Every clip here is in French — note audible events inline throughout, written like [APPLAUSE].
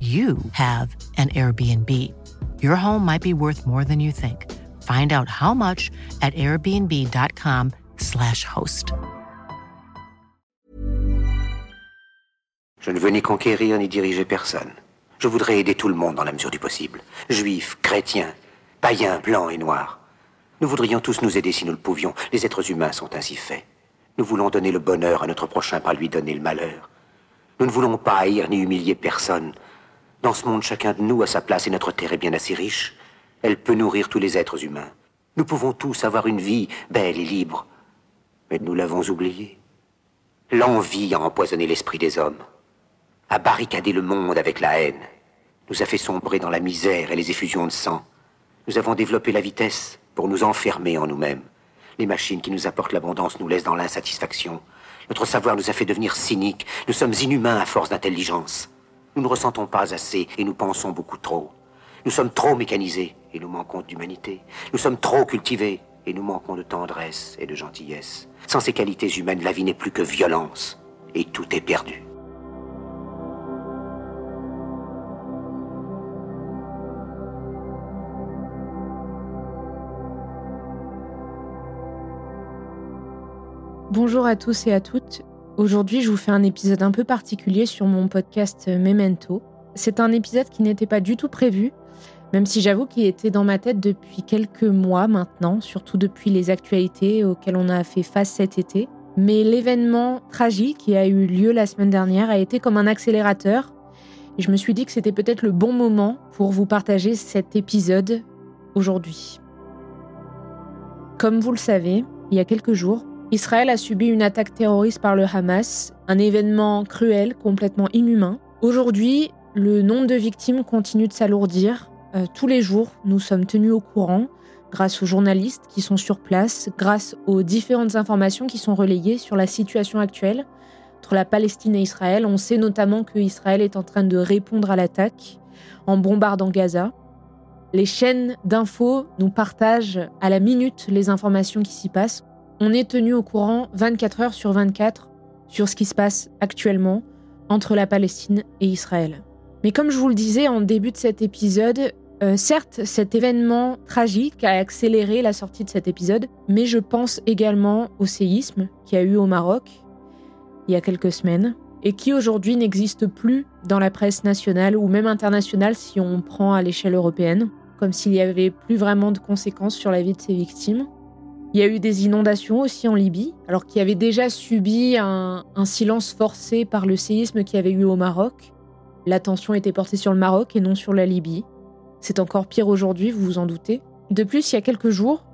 you have an Airbnb. Your home might be worth more than you think. Find out how much at airbnb.com/slash host. Je ne veux ni conquérir ni diriger personne. Je voudrais aider tout le monde dans la mesure du possible. Juifs, chrétiens, païens, blancs et noirs. Nous voudrions tous nous aider si nous le pouvions. Les êtres humains sont ainsi faits. Nous voulons donner le bonheur à notre prochain par lui donner le malheur. Nous ne voulons pas haïr ni humilier personne. Dans ce monde, chacun de nous a sa place et notre terre est bien assez riche. Elle peut nourrir tous les êtres humains. Nous pouvons tous avoir une vie belle et libre. Mais nous l'avons oublié. L'envie a empoisonné l'esprit des hommes, a barricadé le monde avec la haine, nous a fait sombrer dans la misère et les effusions de sang. Nous avons développé la vitesse pour nous enfermer en nous-mêmes. Les machines qui nous apportent l'abondance nous laissent dans l'insatisfaction. Notre savoir nous a fait devenir cyniques. Nous sommes inhumains à force d'intelligence. Nous ne ressentons pas assez et nous pensons beaucoup trop. Nous sommes trop mécanisés et nous manquons d'humanité. Nous sommes trop cultivés et nous manquons de tendresse et de gentillesse. Sans ces qualités humaines, la vie n'est plus que violence et tout est perdu. Bonjour à tous et à toutes. Aujourd'hui, je vous fais un épisode un peu particulier sur mon podcast Memento. C'est un épisode qui n'était pas du tout prévu, même si j'avoue qu'il était dans ma tête depuis quelques mois maintenant, surtout depuis les actualités auxquelles on a fait face cet été. Mais l'événement tragique qui a eu lieu la semaine dernière a été comme un accélérateur. Et je me suis dit que c'était peut-être le bon moment pour vous partager cet épisode aujourd'hui. Comme vous le savez, il y a quelques jours, Israël a subi une attaque terroriste par le Hamas, un événement cruel, complètement inhumain. Aujourd'hui, le nombre de victimes continue de s'alourdir. Euh, tous les jours, nous sommes tenus au courant grâce aux journalistes qui sont sur place, grâce aux différentes informations qui sont relayées sur la situation actuelle entre la Palestine et Israël. On sait notamment que Israël est en train de répondre à l'attaque en bombardant Gaza. Les chaînes d'infos nous partagent à la minute les informations qui s'y passent. On est tenu au courant 24 heures sur 24 sur ce qui se passe actuellement entre la Palestine et Israël. Mais comme je vous le disais en début de cet épisode, euh, certes, cet événement tragique a accéléré la sortie de cet épisode, mais je pense également au séisme qui a eu au Maroc il y a quelques semaines et qui aujourd'hui n'existe plus dans la presse nationale ou même internationale si on prend à l'échelle européenne, comme s'il n'y avait plus vraiment de conséquences sur la vie de ses victimes. Il y a eu des inondations aussi en Libye, alors qu'il avait déjà subi un, silence forcé par le séisme qu'il y avait eu au Maroc. L'attention était portée sur le Maroc et non sur la Libye. C'est encore pire aujourd'hui, vous vous en doutez. De plus, il y a quelques jours,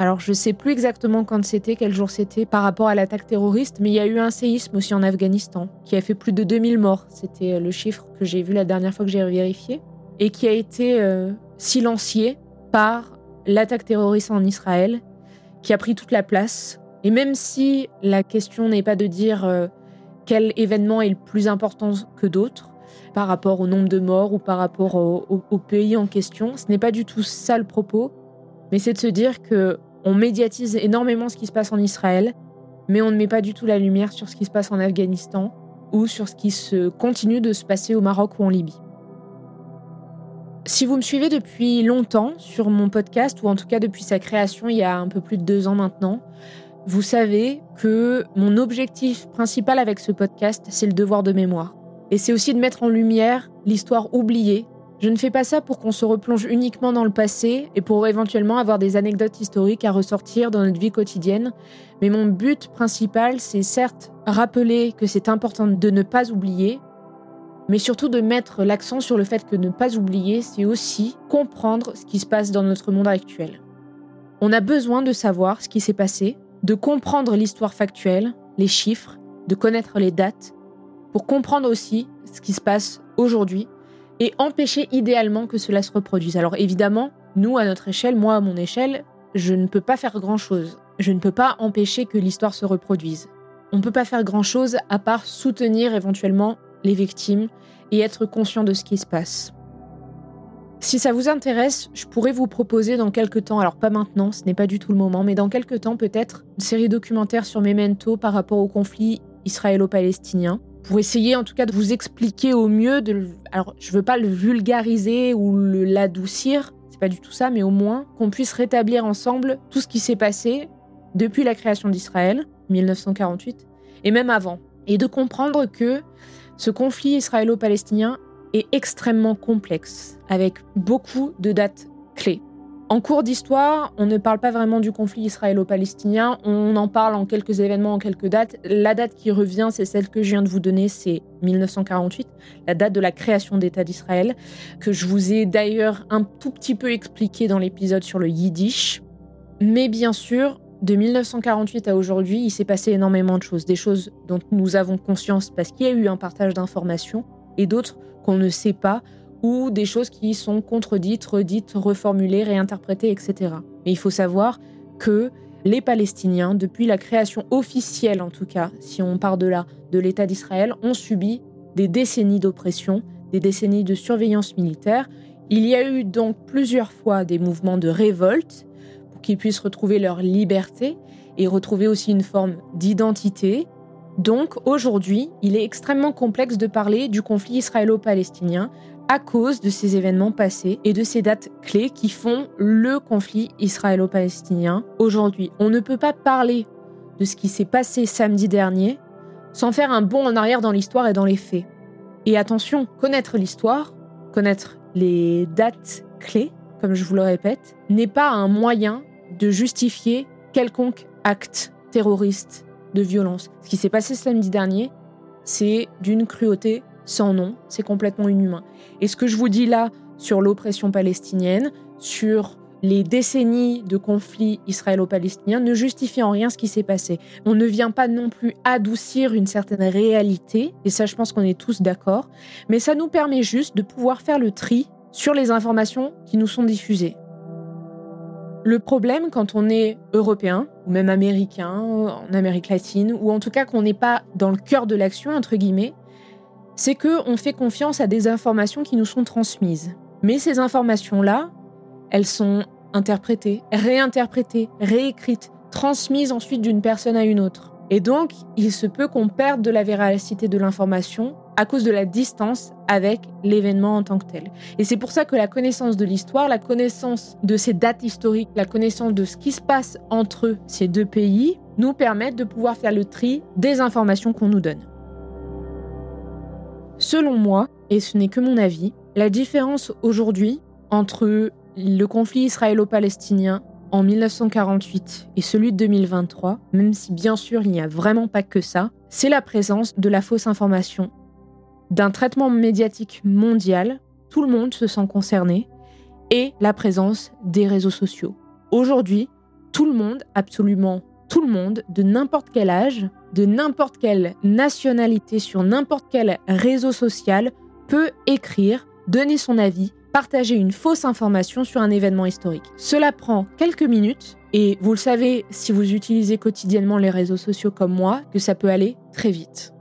alors je sais plus exactement quand c'était, quel jour c'était par rapport à l'attaque terroriste, mais il y a eu un séisme aussi en Afghanistan qui a fait plus de 2000 morts. C'était le chiffre que j'ai vu la dernière fois que j'ai vérifié. Et qui a été euh, silencié par l'attaque terroriste en Israël qui a pris toute la place. Et même si la question n'est pas de dire euh, quel événement est le plus important que d'autres par rapport au nombre de morts ou par rapport au, au, pays en question, ce n'est pas du tout ça le propos, mais c'est de se dire que on médiatise énormément ce qui se passe en Israël, mais on ne met pas du tout la lumière sur ce qui se passe en Afghanistan ou sur ce qui se continue de se passer au Maroc ou en Libye. Si vous me suivez depuis longtemps sur mon podcast, ou en tout cas depuis sa création il y a un peu plus de deux ans maintenant, vous savez que mon objectif principal avec ce podcast, c'est le devoir de mémoire. Et c'est aussi de mettre en lumière l'histoire oubliée. Je ne fais pas ça pour qu'on se replonge uniquement dans le passé et pour éventuellement avoir des anecdotes historiques à ressortir dans notre vie quotidienne, mais mon but principal, c'est certes rappeler que c'est important de ne pas oublier, mais surtout de mettre l'accent sur le fait que ne pas oublier, c'est aussi comprendre ce qui se passe dans notre monde actuel. On a besoin de savoir ce qui s'est passé, de comprendre l'histoire factuelle, les chiffres, de connaître les dates, pour comprendre aussi ce qui se passe aujourd'hui et empêcher idéalement que cela se reproduise. Alors évidemment, nous, à notre échelle, moi à mon échelle, je ne peux pas faire grand-chose. Je ne peux pas empêcher que l'histoire se reproduise. On ne peut pas faire grand-chose à part soutenir éventuellement les victimes et être conscient de ce qui se passe. Si ça vous intéresse, je pourrais vous proposer dans quelques temps, alors pas maintenant, ce n'est pas du tout le moment, mais dans quelques temps peut-être une série documentaire sur Memento par rapport au conflit israélo-palestinien, pour essayer en tout cas de vous expliquer au mieux, alors je veux pas le vulgariser ou l'adoucir, c'est pas du tout ça, mais au moins qu'on puisse rétablir ensemble tout ce qui s'est passé depuis la création d'Israël, 1948, et même avant, et de comprendre que ce conflit israélo-palestinien est extrêmement complexe, avec beaucoup de dates clés. En cours d'histoire, on ne parle pas vraiment du conflit israélo-palestinien, on en parle en quelques événements, en quelques dates. La date qui revient, c'est celle que je viens de vous donner, c'est 1948, la date de la création d'État d'Israël, que je vous ai d'ailleurs un tout petit peu expliqué dans l'épisode sur le Yiddish. Mais bien sûr, de 1948 à aujourd'hui, il s'est passé énormément de choses, des choses dont nous avons conscience parce qu'il y a eu un partage d'informations et d'autres qu'on ne sait pas ou des choses qui sont contredites, redites, reformulées, réinterprétées, etc. Mais il faut savoir que les Palestiniens, depuis la création officielle en tout cas, si on part de là, de l'État d'Israël, ont subi des décennies d'oppression, des décennies de surveillance militaire. Il y a eu donc plusieurs fois des mouvements de révolte qu'ils puissent retrouver leur liberté et retrouver aussi une forme d'identité. Donc aujourd'hui, il est extrêmement complexe de parler du conflit israélo-palestinien à cause de ces événements passés et de ces dates clés qui font le conflit israélo-palestinien aujourd'hui. On ne peut pas parler de ce qui s'est passé samedi dernier sans faire un bond en arrière dans l'histoire et dans les faits. Et attention, connaître l'histoire, connaître les dates clés, comme je vous le répète, n'est pas un moyen de justifier quelconque acte terroriste de violence. Ce qui s'est passé samedi dernier, c'est d'une cruauté sans nom, c'est complètement inhumain. Et ce que je vous dis là sur l'oppression palestinienne, sur les décennies de conflits israélo-palestiniens ne justifie en rien ce qui s'est passé. On ne vient pas non plus adoucir une certaine réalité, et ça je pense qu'on est tous d'accord, mais ça nous permet juste de pouvoir faire le tri sur les informations qui nous sont diffusées. Le problème quand on est européen, ou même américain, en Amérique latine, ou en tout cas qu'on n'est pas dans le cœur de l'action, entre guillemets, c'est qu'on fait confiance à des informations qui nous sont transmises. Mais ces informations-là, elles sont interprétées, réinterprétées, réécrites, transmises ensuite d'une personne à une autre. Et donc, il se peut qu'on perde de la véracité de l'information à cause de la distance avec l'événement en tant que tel. Et c'est pour ça que la connaissance de l'histoire, la connaissance de ces dates historiques, la connaissance de ce qui se passe entre ces deux pays nous permettent de pouvoir faire le tri des informations qu'on nous donne. Selon moi, et ce n'est que mon avis, la différence aujourd'hui entre le conflit israélo-palestinien en 1948 et celui de 2023, même si bien sûr il n'y a vraiment pas que ça, c'est la présence de la fausse information d'un traitement médiatique mondial, tout le monde se sent concerné, et la présence des réseaux sociaux. Aujourd'hui, tout le monde, absolument tout le monde, de n'importe quel âge, de n'importe quelle nationalité, sur n'importe quel réseau social, peut écrire, donner son avis, partager une fausse information sur un événement historique. Cela prend quelques minutes et vous le savez si vous utilisez quotidiennement les réseaux sociaux comme moi que ça peut aller très vite.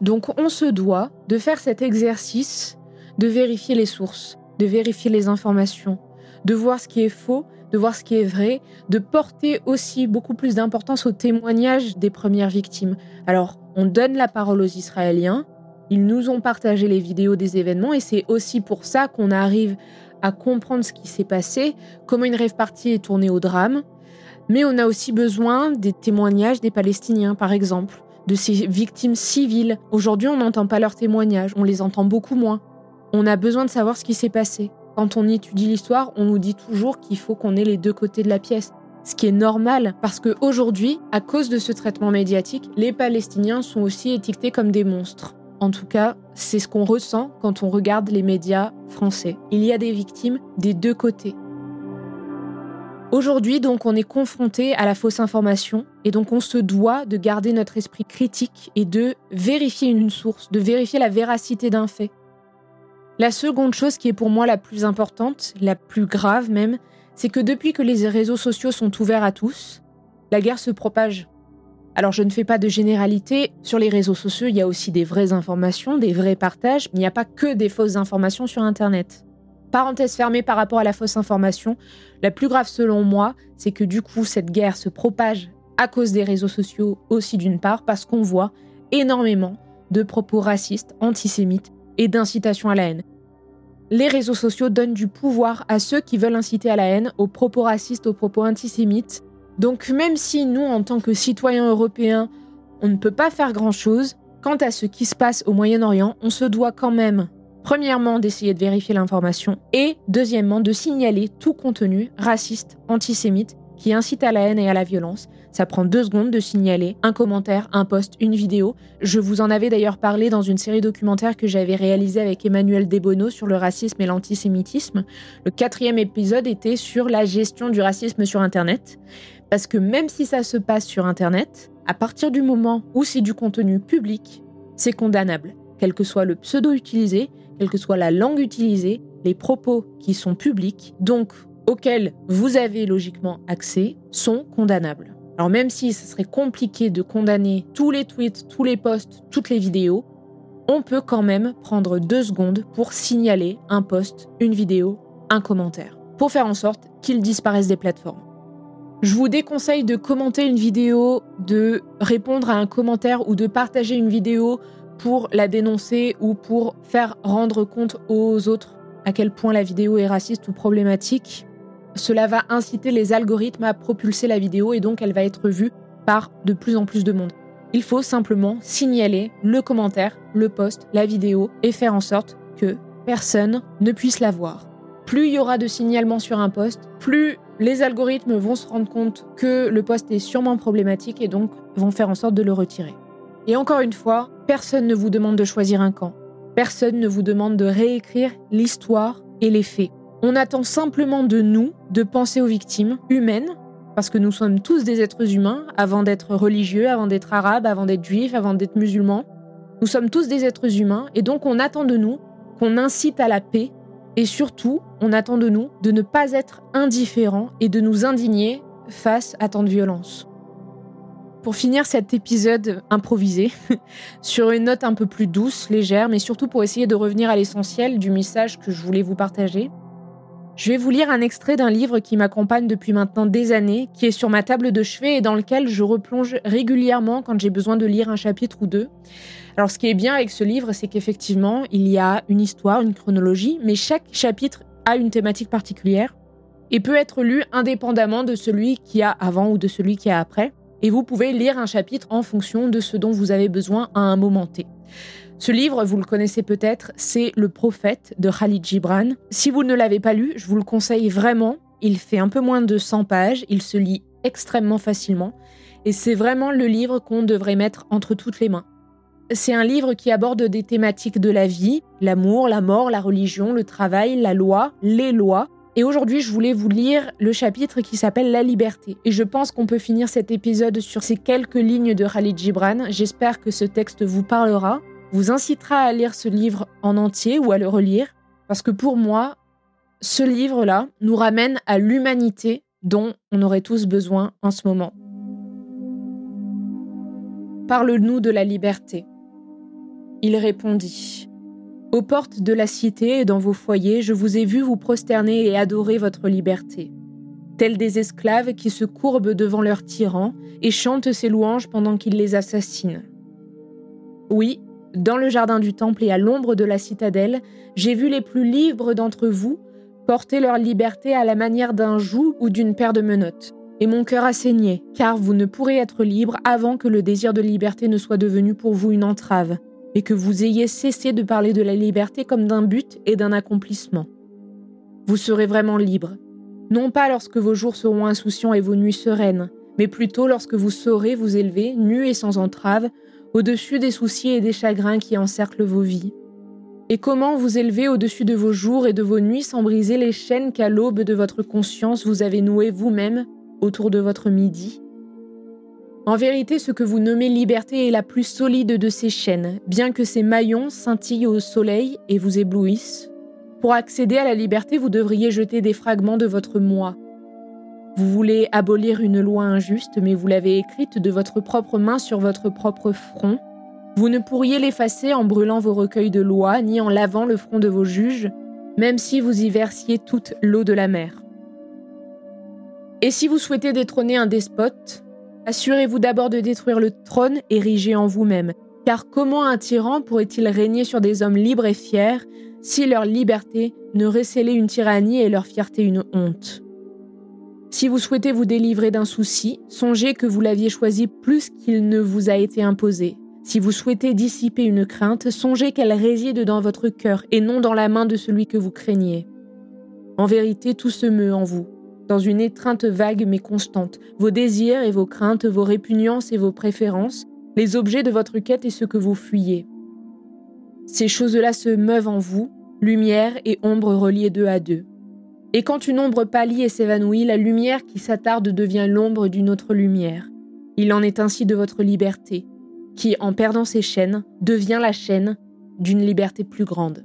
Donc on se doit de faire cet exercice de vérifier les sources, de vérifier les informations, de voir ce qui est faux, de voir ce qui est vrai, de porter aussi beaucoup plus d'importance au témoignage des premières victimes. Alors, on donne la parole aux Israéliens, ils nous ont partagé les vidéos des événements et c'est aussi pour ça qu'on arrive à comprendre ce qui s'est passé, comment une rêve partie est tournée au drame. Mais on a aussi besoin des témoignages des Palestiniens, par exemple, de ces victimes civiles. Aujourd'hui, on n'entend pas leurs témoignages, on les entend beaucoup moins. On a besoin de savoir ce qui s'est passé. Quand on étudie l'histoire, on nous dit toujours qu'il faut qu'on ait les deux côtés de la pièce. Ce qui est normal, parce qu'aujourd'hui, à cause de ce traitement médiatique, les Palestiniens sont aussi étiquetés comme des monstres. En tout cas, c'est ce qu'on ressent quand on regarde les médias français. Il y a des victimes des deux côtés. Aujourd'hui, donc, on est confronté à la fausse information et donc on se doit de garder notre esprit critique et de vérifier une source, de vérifier la véracité d'un fait. La seconde chose qui est pour moi la plus importante, la plus grave même, c'est que depuis que les réseaux sociaux sont ouverts à tous, la guerre se propage. Alors je ne fais pas de généralité, sur les réseaux sociaux il y a aussi des vraies informations, des vrais partages, il n'y a pas que des fausses informations sur Internet. Parenthèse fermée par rapport à la fausse information, la plus grave selon moi, c'est que du coup cette guerre se propage à cause des réseaux sociaux aussi d'une part, parce qu'on voit énormément de propos racistes, antisémites et d'incitation à la haine. Les réseaux sociaux donnent du pouvoir à ceux qui veulent inciter à la haine, aux propos racistes, aux propos antisémites, donc même si nous, en tant que citoyens européens, on ne peut pas faire grand-chose, quant à ce qui se passe au Moyen-Orient, on se doit quand même, premièrement, d'essayer de vérifier l'information et, deuxièmement, de signaler tout contenu raciste, antisémite, qui incite à la haine et à la violence. Ça prend deux secondes de signaler un commentaire, un post, une vidéo. Je vous en avais d'ailleurs parlé dans une série documentaire que j'avais réalisée avec Emmanuel Desbonneau sur le racisme et l'antisémitisme. Le quatrième épisode était sur la gestion du racisme sur Internet. Parce que même si ça se passe sur Internet, à partir du moment où c'est du contenu public, c'est condamnable, quel que soit le pseudo utilisé, quelle que soit la langue utilisée, les propos qui sont publics, donc auxquels vous avez logiquement accès, sont condamnables. Alors même si ce serait compliqué de condamner tous les tweets, tous les posts, toutes les vidéos, on peut quand même prendre deux secondes pour signaler un post, une vidéo, un commentaire, pour faire en sorte qu'ils disparaissent des plateformes. Je vous déconseille de commenter une vidéo, de répondre à un commentaire ou de partager une vidéo pour la dénoncer ou pour faire rendre compte aux autres à quel point la vidéo est raciste ou problématique. Cela va inciter les algorithmes à propulser la vidéo et donc elle va être vue par de plus en plus de monde. Il faut simplement signaler le commentaire, le post, la vidéo et faire en sorte que personne ne puisse la voir. Plus il y aura de signalements sur un post, plus les algorithmes vont se rendre compte que le poste est sûrement problématique et donc vont faire en sorte de le retirer. Et encore une fois, personne ne vous demande de choisir un camp. Personne ne vous demande de réécrire l'histoire et les faits. On attend simplement de nous de penser aux victimes humaines, parce que nous sommes tous des êtres humains, avant d'être religieux, avant d'être arabes, avant d'être juifs, avant d'être musulmans. Nous sommes tous des êtres humains, et donc on attend de nous qu'on incite à la paix et surtout, on attend de nous de ne pas être indifférents et de nous indigner face à tant de violence. Pour finir cet épisode improvisé, [LAUGHS] sur une note un peu plus douce, légère, mais surtout pour essayer de revenir à l'essentiel du message que je voulais vous partager, je vais vous lire un extrait d'un livre qui m'accompagne depuis maintenant des années, qui est sur ma table de chevet et dans lequel je replonge régulièrement quand j'ai besoin de lire un chapitre ou deux. Alors ce qui est bien avec ce livre, c'est qu'effectivement, il y a une histoire, une chronologie, mais chaque chapitre a une thématique particulière et peut être lu indépendamment de celui qui a avant ou de celui qui a après. Et vous pouvez lire un chapitre en fonction de ce dont vous avez besoin à un moment T. Ce livre, vous le connaissez peut-être, c'est Le Prophète de Khalid Gibran. Si vous ne l'avez pas lu, je vous le conseille vraiment. Il fait un peu moins de 100 pages, il se lit extrêmement facilement, et c'est vraiment le livre qu'on devrait mettre entre toutes les mains. C'est un livre qui aborde des thématiques de la vie, l'amour, la mort, la religion, le travail, la loi, les lois. Et aujourd'hui, je voulais vous lire le chapitre qui s'appelle La liberté. Et je pense qu'on peut finir cet épisode sur ces quelques lignes de Khalid Gibran. J'espère que ce texte vous parlera, vous incitera à lire ce livre en entier ou à le relire. Parce que pour moi, ce livre-là nous ramène à l'humanité dont on aurait tous besoin en ce moment. Parle-nous de la liberté. Il répondit Aux portes de la cité et dans vos foyers, je vous ai vu vous prosterner et adorer votre liberté. tels des esclaves qui se courbent devant leur tyran et chantent ses louanges pendant qu'il les assassine. Oui, dans le jardin du temple et à l'ombre de la citadelle, j'ai vu les plus libres d'entre vous porter leur liberté à la manière d'un joug ou d'une paire de menottes. Et mon cœur a saigné, car vous ne pourrez être libre avant que le désir de liberté ne soit devenu pour vous une entrave, et que vous ayez cessé de parler de la liberté comme d'un but et d'un accomplissement. Vous serez vraiment libre, non pas lorsque vos jours seront insouciants et vos nuits sereines, mais plutôt lorsque vous saurez vous élever, nus et sans entrave, au-dessus des soucis et des chagrins qui encerclent vos vies. Et comment vous élever au-dessus de vos jours et de vos nuits sans briser les chaînes qu'à l'aube de votre conscience vous avez nouées vous-même autour de votre midi? En vérité, ce que vous nommez liberté est la plus solide de ces chaînes, bien que ces maillons scintillent au soleil et vous éblouissent. Pour accéder à la liberté, vous devriez jeter des fragments de votre moi, vous voulez abolir une loi injuste, mais vous l'avez écrite de votre propre main sur votre propre front. Vous ne pourriez l'effacer en brûlant vos recueils de lois, ni en lavant le front de vos juges, même si vous y versiez toute l'eau de la mer. Et si vous souhaitez détrôner un despote, assurez-vous d'abord de détruire le trône érigé en vous-même, car comment un tyran pourrait-il régner sur des hommes libres et fiers si leur liberté ne récélait une tyrannie et leur fierté une honte? Si vous souhaitez vous délivrer d'un souci, songez que vous l'aviez choisi plus qu'il ne vous a été imposé. Si vous souhaitez dissiper une crainte, songez qu'elle réside dans votre cœur et non dans la main de celui que vous craignez. En vérité, tout se meut en vous, dans une étreinte vague mais constante, vos désirs et vos craintes, vos répugnances et vos préférences, les objets de votre quête et ce que vous fuyez. Ces choses-là se meuvent en vous, lumière et ombre reliées deux à deux. Et quand une ombre pâlit et s'évanouit, la lumière qui s'attarde devient l'ombre d'une autre lumière. Il en est ainsi de votre liberté, qui, en perdant ses chaînes, devient la chaîne d'une liberté plus grande.